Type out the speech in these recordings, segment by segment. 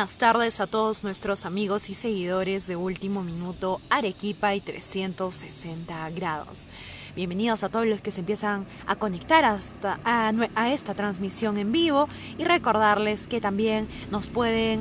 buenas tardes a todos nuestros amigos y seguidores de Último Minuto Arequipa y 360 grados. Bienvenidos a todos los que se empiezan a conectar hasta a, esta transmisión en vivo y recordarles que también nos pueden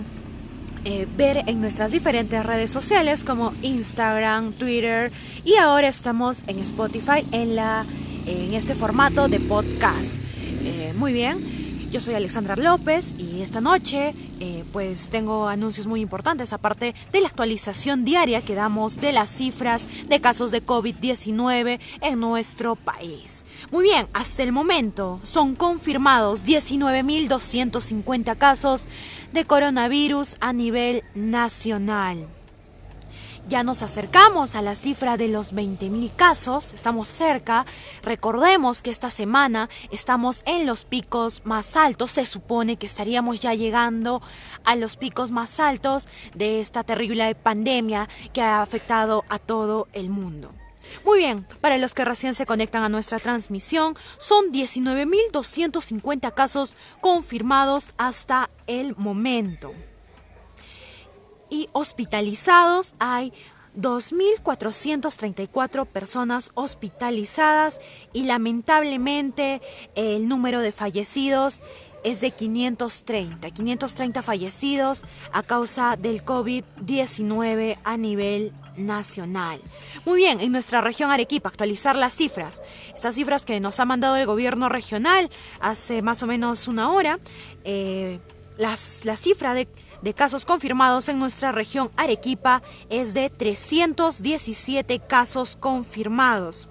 eh, ver en nuestras diferentes redes sociales como Instagram, Twitter y ahora estamos en Spotify en, la, en este formato de podcast. Eh, muy bien. Yo soy Alexandra López y esta noche eh, pues tengo anuncios muy importantes aparte de la actualización diaria que damos de las cifras de casos de COVID-19 en nuestro país. Muy bien, hasta el momento son confirmados 19.250 casos de coronavirus a nivel nacional. Ya nos acercamos a la cifra de los 20.000 casos, estamos cerca. Recordemos que esta semana estamos en los picos más altos, se supone que estaríamos ya llegando a los picos más altos de esta terrible pandemia que ha afectado a todo el mundo. Muy bien, para los que recién se conectan a nuestra transmisión, son 19.250 casos confirmados hasta el momento y hospitalizados hay 2.434 personas hospitalizadas y lamentablemente el número de fallecidos es de 530, 530 fallecidos a causa del COVID-19 a nivel nacional. Muy bien, en nuestra región Arequipa, actualizar las cifras. Estas cifras que nos ha mandado el gobierno regional hace más o menos una hora, eh, las, la cifra de de casos confirmados en nuestra región Arequipa es de 317 casos confirmados.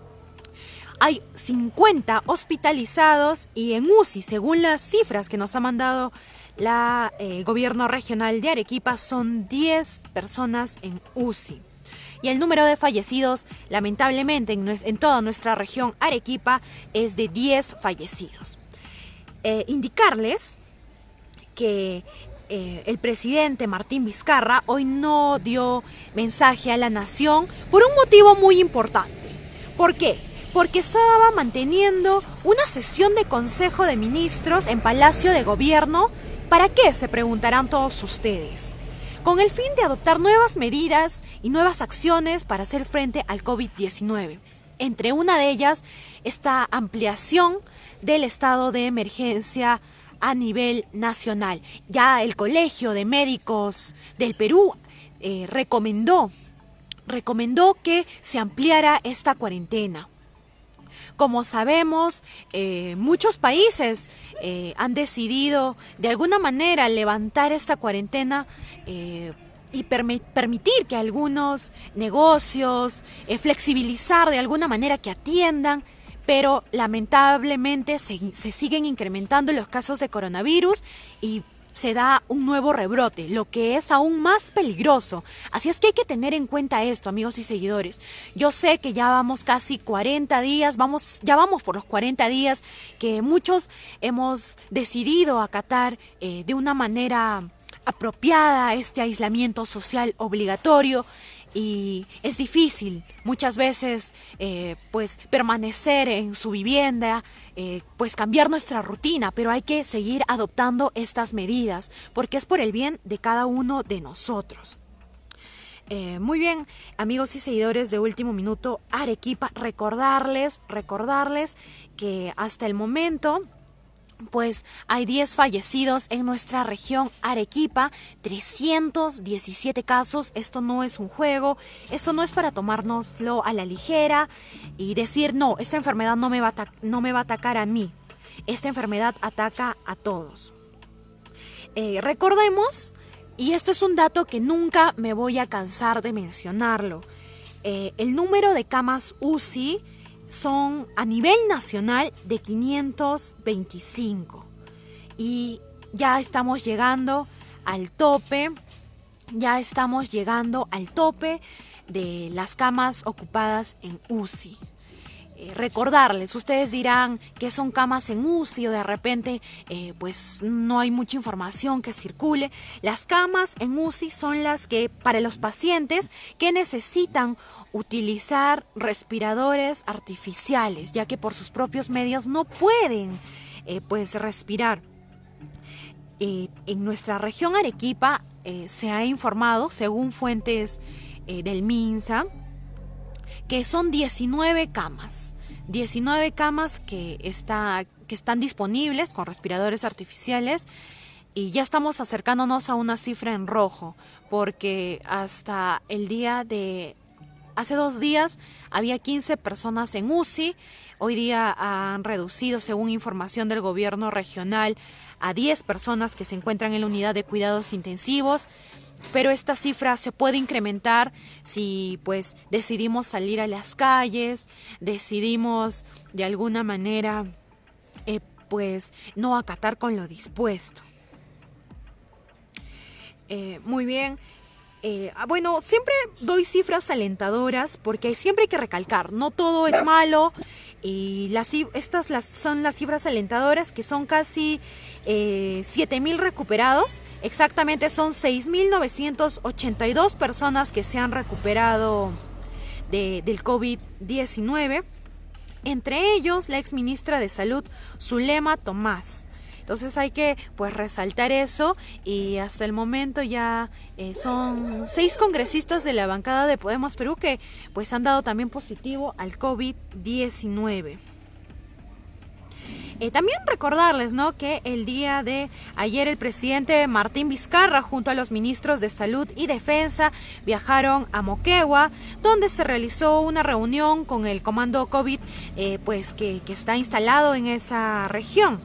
Hay 50 hospitalizados y en UCI, según las cifras que nos ha mandado la eh, gobierno regional de Arequipa, son 10 personas en UCI. Y el número de fallecidos, lamentablemente, en, toda nuestra región Arequipa es de 10 fallecidos. Eh, indicarles que eh, el presidente Martín Vizcarra hoy no dio mensaje a la nación por un motivo muy importante. ¿Por qué? Porque estaba manteniendo una sesión de Consejo de Ministros en Palacio de Gobierno. ¿Para qué? Se preguntarán todos ustedes. Con el fin de adoptar nuevas medidas y nuevas acciones para hacer frente al COVID-19. Entre una de ellas, esta ampliación del estado de emergencia a nivel nacional. Ya el Colegio de Médicos del Perú eh, recomendó, recomendó que se ampliara esta cuarentena. Como sabemos, eh, muchos países eh, han decidido de alguna manera levantar esta cuarentena y permitir que algunos negocios, flexibilizar de alguna manera que atiendan pero lamentablemente se, siguen incrementando los casos de coronavirus y se da un nuevo rebrote, lo que es aún más peligroso. Así es que hay que tener en cuenta esto, amigos y seguidores. Yo sé que ya vamos casi 40 días, vamos, ya vamos por los 40 días que muchos hemos decidido acatar eh, de una manera apropiada este aislamiento social obligatorio y es difícil muchas veces eh, pues permanecer en su vivienda, eh, pues cambiar nuestra rutina, pero hay que seguir adoptando estas medidas porque es por el bien de cada uno de nosotros. Eh, muy bien, amigos y seguidores de Último Minuto Arequipa, recordarles, recordarles que hasta el momento pues hay 10 fallecidos en nuestra región Arequipa, 317 casos, esto no es un juego, esto no es para tomárnoslo a la ligera y decir, no, esta enfermedad no me va a, no me va a atacar a mí, esta enfermedad ataca a todos. Eh, recordemos, y esto es un dato que nunca me voy a cansar de mencionarlo, eh, el número de camas UCI son a nivel nacional de 525 y ya estamos llegando al tope, ya estamos llegando al tope de las camas ocupadas en UCI. Eh, recordarles, ustedes dirán que son camas en UCI o de repente eh, pues no hay mucha información que circule. Las camas en UCI son las que para los pacientes que necesitan utilizar respiradores artificiales, ya que por sus propios medios no pueden eh, pues respirar. en nuestra región Arequipa se ha informado, según fuentes del MINSA, que son 19 camas. 19 camas que, está, que están disponibles con respiradores artificiales y ya estamos acercándonos a una cifra en rojo, porque hasta el día de hace dos días había 15 personas en UCI, hoy día han reducido, según información del gobierno regional, a 10 personas que se encuentran en la unidad de cuidados intensivos, pero esta cifra se puede incrementar si pues decidimos salir a las calles, decidimos de alguna manera eh, pues no acatar con lo dispuesto. Eh, muy bien. Eh, ah, bueno, siempre doy cifras alentadoras porque siempre hay que recalcar, no todo es malo y estas son las cifras alentadoras que son casi eh, 7.000 recuperados, exactamente son 6.982 personas que se han recuperado de, del COVID-19, entre ellos la ex ministra de Salud Zulema Tomás. Entonces hay que pues resaltar eso y hasta el momento ya eh, son seis congresistas de la bancada de Podemos Perú que pues han dado también positivo al COVID-19. Eh, también recordarles ¿no? que el día de ayer el presidente Martín Vizcarra junto a los ministros de Salud y Defensa viajaron a Moquegua, donde se realizó una reunión con el comando COVID eh, pues que, que está instalado en esa región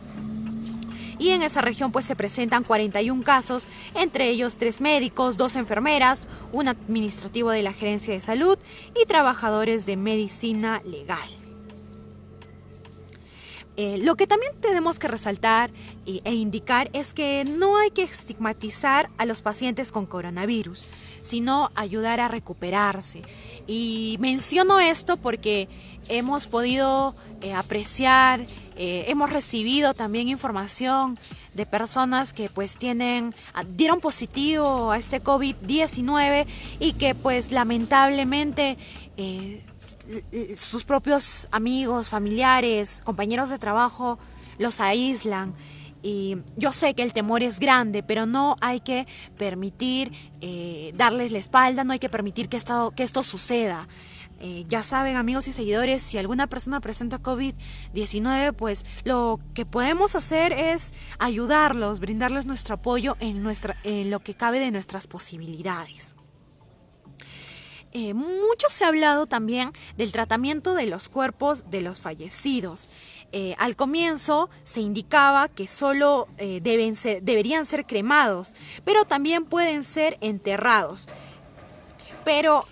y en esa región pues se presentan 41 casos, entre ellos tres médicos, dos enfermeras, un administrativo de la gerencia de salud y trabajadores de medicina legal. Eh, lo que también tenemos que resaltar e indicar es que no hay que estigmatizar a los pacientes con coronavirus, sino ayudar a recuperarse. Y menciono esto porque hemos podido eh, apreciar eh, hemos recibido también información de personas que pues tienen, ah, dieron positivo a este COVID-19 y que pues lamentablemente eh, sus propios amigos, familiares, compañeros de trabajo los aíslan. Y yo sé que el temor es grande, pero no hay que permitir eh, darles la espalda, no hay que permitir que esto, que esto suceda. Eh, ya saben amigos y seguidores, si alguna persona presenta COVID-19, pues lo que podemos hacer es ayudarlos, brindarles nuestro apoyo en, nuestra, en lo que cabe de nuestras posibilidades. Eh, mucho se ha hablado también del tratamiento de los cuerpos de los fallecidos. Eh, al comienzo se indicaba que solo deben deberían ser cremados, pero también pueden ser enterrados. Pero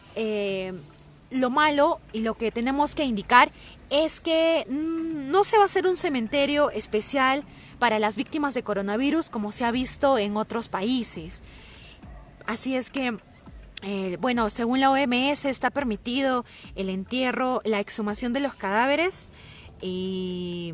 lo malo y lo que tenemos que indicar es que mm, no se va a hacer un cementerio especial para las víctimas de coronavirus como se ha visto en otros países. Así es que, eh, bueno, según la OMS está permitido el entierro, la exhumación de los cadáveres y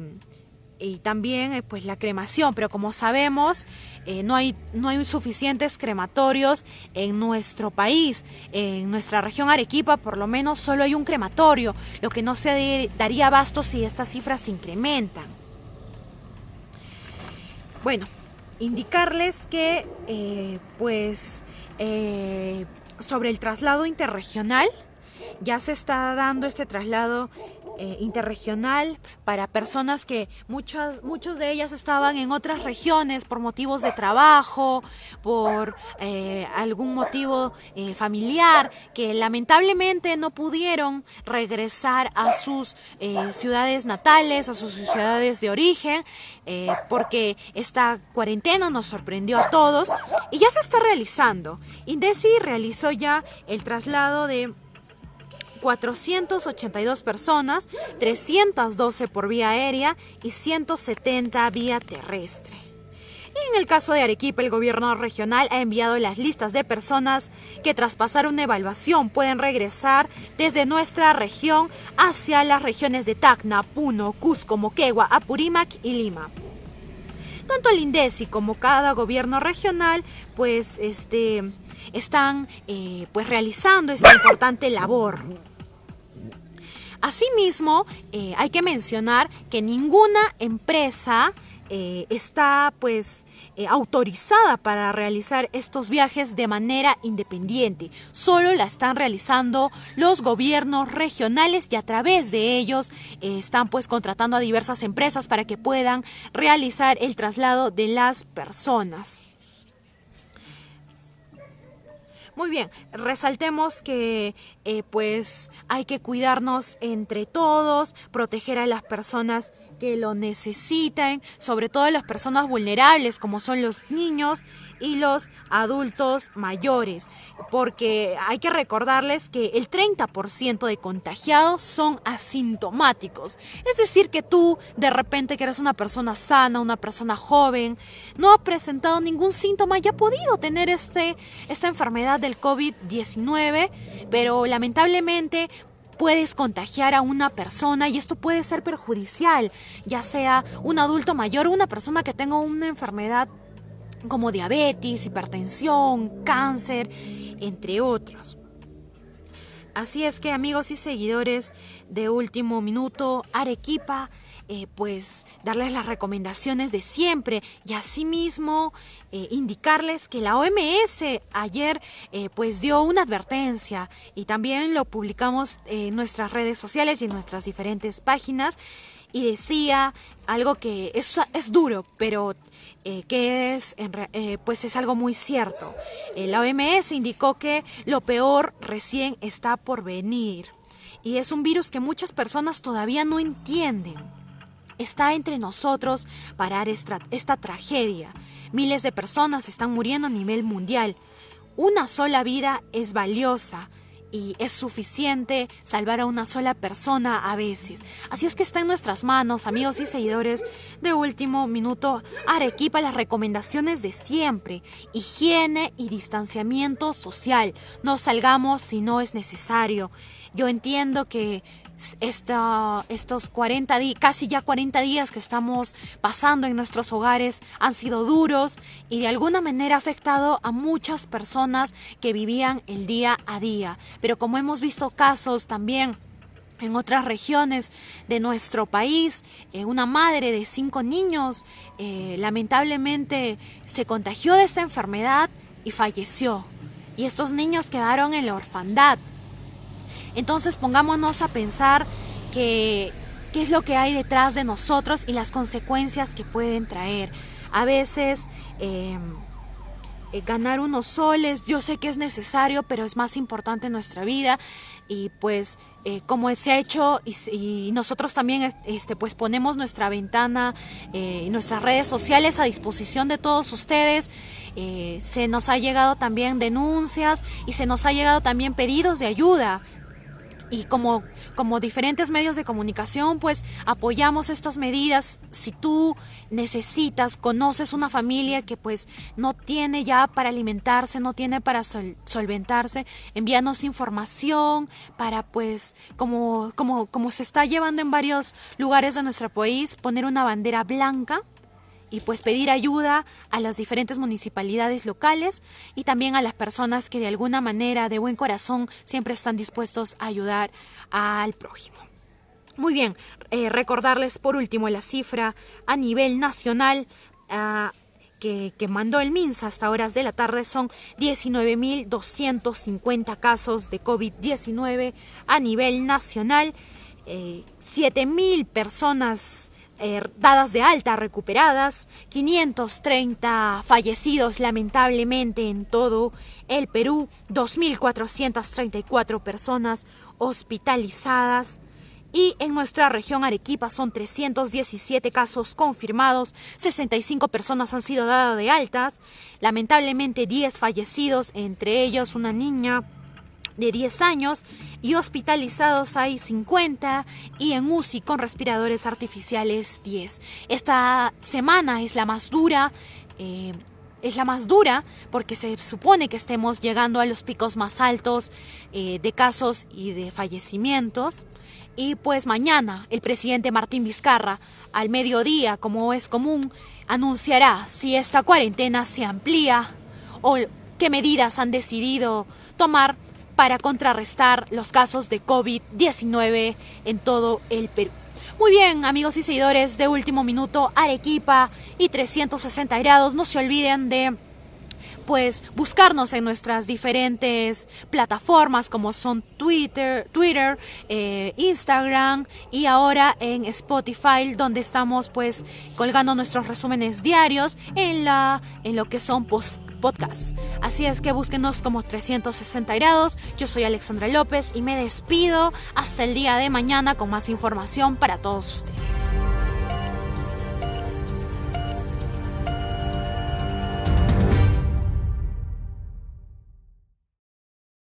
y también eh, pues la cremación, pero como sabemos eh, no, hay, no hay suficientes crematorios en nuestro país, en nuestra región Arequipa por lo menos solo hay un crematorio, lo que no se daría abasto si estas cifras se incrementan. Bueno, indicarles que eh, pues sobre el traslado interregional, ya se está dando este traslado eh, interregional para personas que muchas, muchos de ellas estaban en otras regiones por motivos de trabajo, por eh, algún motivo eh, familiar, que lamentablemente no pudieron regresar a sus ciudades natales, a sus ciudades de origen, porque esta cuarentena nos sorprendió a todos y ya se está realizando. Indesi realizó ya el traslado de 482 personas, 312 por vía aérea y 170 vía terrestre. Y en el caso de Arequipa, el gobierno regional ha enviado las listas de personas que tras pasar una evaluación pueden regresar desde nuestra región hacia las regiones de Tacna, Puno, Cusco, Moquegua, Apurímac y Lima. Tanto el INDECI como cada gobierno regional pues este, están eh, pues realizando esta importante labor. Asimismo, eh, hay que mencionar que ninguna empresa eh, está pues eh, autorizada para realizar estos viajes de manera independiente. Solo la están realizando los gobiernos regionales y a través de ellos están pues contratando a diversas empresas para que puedan realizar el traslado de las personas. Muy bien, resaltemos que pues hay que cuidarnos entre todos, proteger a las personas que lo necesiten, sobre todo las personas vulnerables como son los niños y los adultos mayores, porque hay que recordarles que el 30% de contagiados son asintomáticos. Es decir, que tú de repente que eres una persona sana, una persona joven, no ha presentado ningún síntoma y ha podido tener este, esta enfermedad del COVID-19, pero lamentablemente puedes contagiar a una persona y esto puede ser perjudicial, ya sea un adulto mayor o una persona que tenga una enfermedad como diabetes, hipertensión, cáncer, entre otros. Así es que amigos y seguidores de Último Minuto, Arequipa, eh, pues darles las recomendaciones de siempre y asimismo eh, indicarles que la OMS ayer eh, pues dio una advertencia y también lo publicamos en nuestras redes sociales y en nuestras diferentes páginas y decía algo que es, es duro, pero que es, pues es algo muy cierto. la OMS indicó que lo peor recién está por venir y es un virus que muchas personas todavía no entienden está entre nosotros parar esta, esta tragedia. Miles de personas están muriendo a nivel mundial. Una sola vida es valiosa y es suficiente salvar a una sola persona a veces. Así es que está en nuestras manos, amigos y seguidores de último minuto, Arequipa, las recomendaciones de siempre, higiene y distanciamiento social. No salgamos si no es necesario. Yo entiendo que estos 40 días, casi ya 40 días que estamos pasando en nuestros hogares han sido duros y de alguna manera ha afectado a muchas personas que vivían el día a día. Pero como hemos visto casos también en otras regiones de nuestro país, eh, una madre de cinco niños eh, lamentablemente se contagió de esta enfermedad y falleció. Y estos niños quedaron en la orfandad. Entonces pongámonos a pensar que qué es lo que hay detrás de nosotros y las consecuencias que pueden traer. A veces em, eh, ganar unos soles, yo sé que es necesario, pero es más importante en nuestra vida y pues eh, como se ha hecho y, nosotros también este, pues ponemos nuestra ventana eh, y nuestras redes sociales a disposición de todos ustedes. se nos ha llegado también denuncias y se nos ha llegado también pedidos de ayuda y como, como diferentes medios de comunicación, pues apoyamos estas medidas. Si tú necesitas, conoces una familia que pues no tiene ya para alimentarse, no tiene para solventarse, envíanos información para pues, como, como, como se está llevando en varios lugares de nuestro país, poner una bandera blanca y pues pedir ayuda a las diferentes municipalidades locales y también a las personas que de alguna manera, de buen corazón, siempre están dispuestos a ayudar al prójimo. Muy bien, eh, recordarles por último la cifra a nivel nacional. Ah, que, mandó el MINSA hasta horas de la tarde son 19.250 casos de COVID-19 a nivel nacional, eh, 7.000 personas eh, dadas de alta recuperadas, 530 fallecidos lamentablemente en todo el Perú, 2.434 personas hospitalizadas. Y en nuestra región Arequipa son 317 casos confirmados, 65 personas han sido dadas de altas, lamentablemente 10 fallecidos, entre ellos una niña de 10 años y hospitalizados hay 50 y en UCI con respiradores artificiales 10. Esta semana es la más dura. Eh, es la más dura porque se supone que estemos llegando a los picos más altos eh, de casos y de fallecimientos. Y pues mañana el presidente Martín Vizcarra, al mediodía, como es común, anunciará si esta cuarentena se amplía o qué medidas han decidido tomar para contrarrestar los casos de COVID-19 en todo el Perú. Muy bien, amigos y seguidores de Último Minuto, Arequipa y 360 grados, no se olviden de pues buscarnos en nuestras diferentes plataformas como son Twitter, Twitter eh, Instagram y ahora en Spotify donde estamos pues colgando nuestros resúmenes diarios en, la, en lo que son podcasts. Así es que búsquenos como 360 grados. Yo soy Alexandra López y me despido hasta el día de mañana con más información para todos ustedes.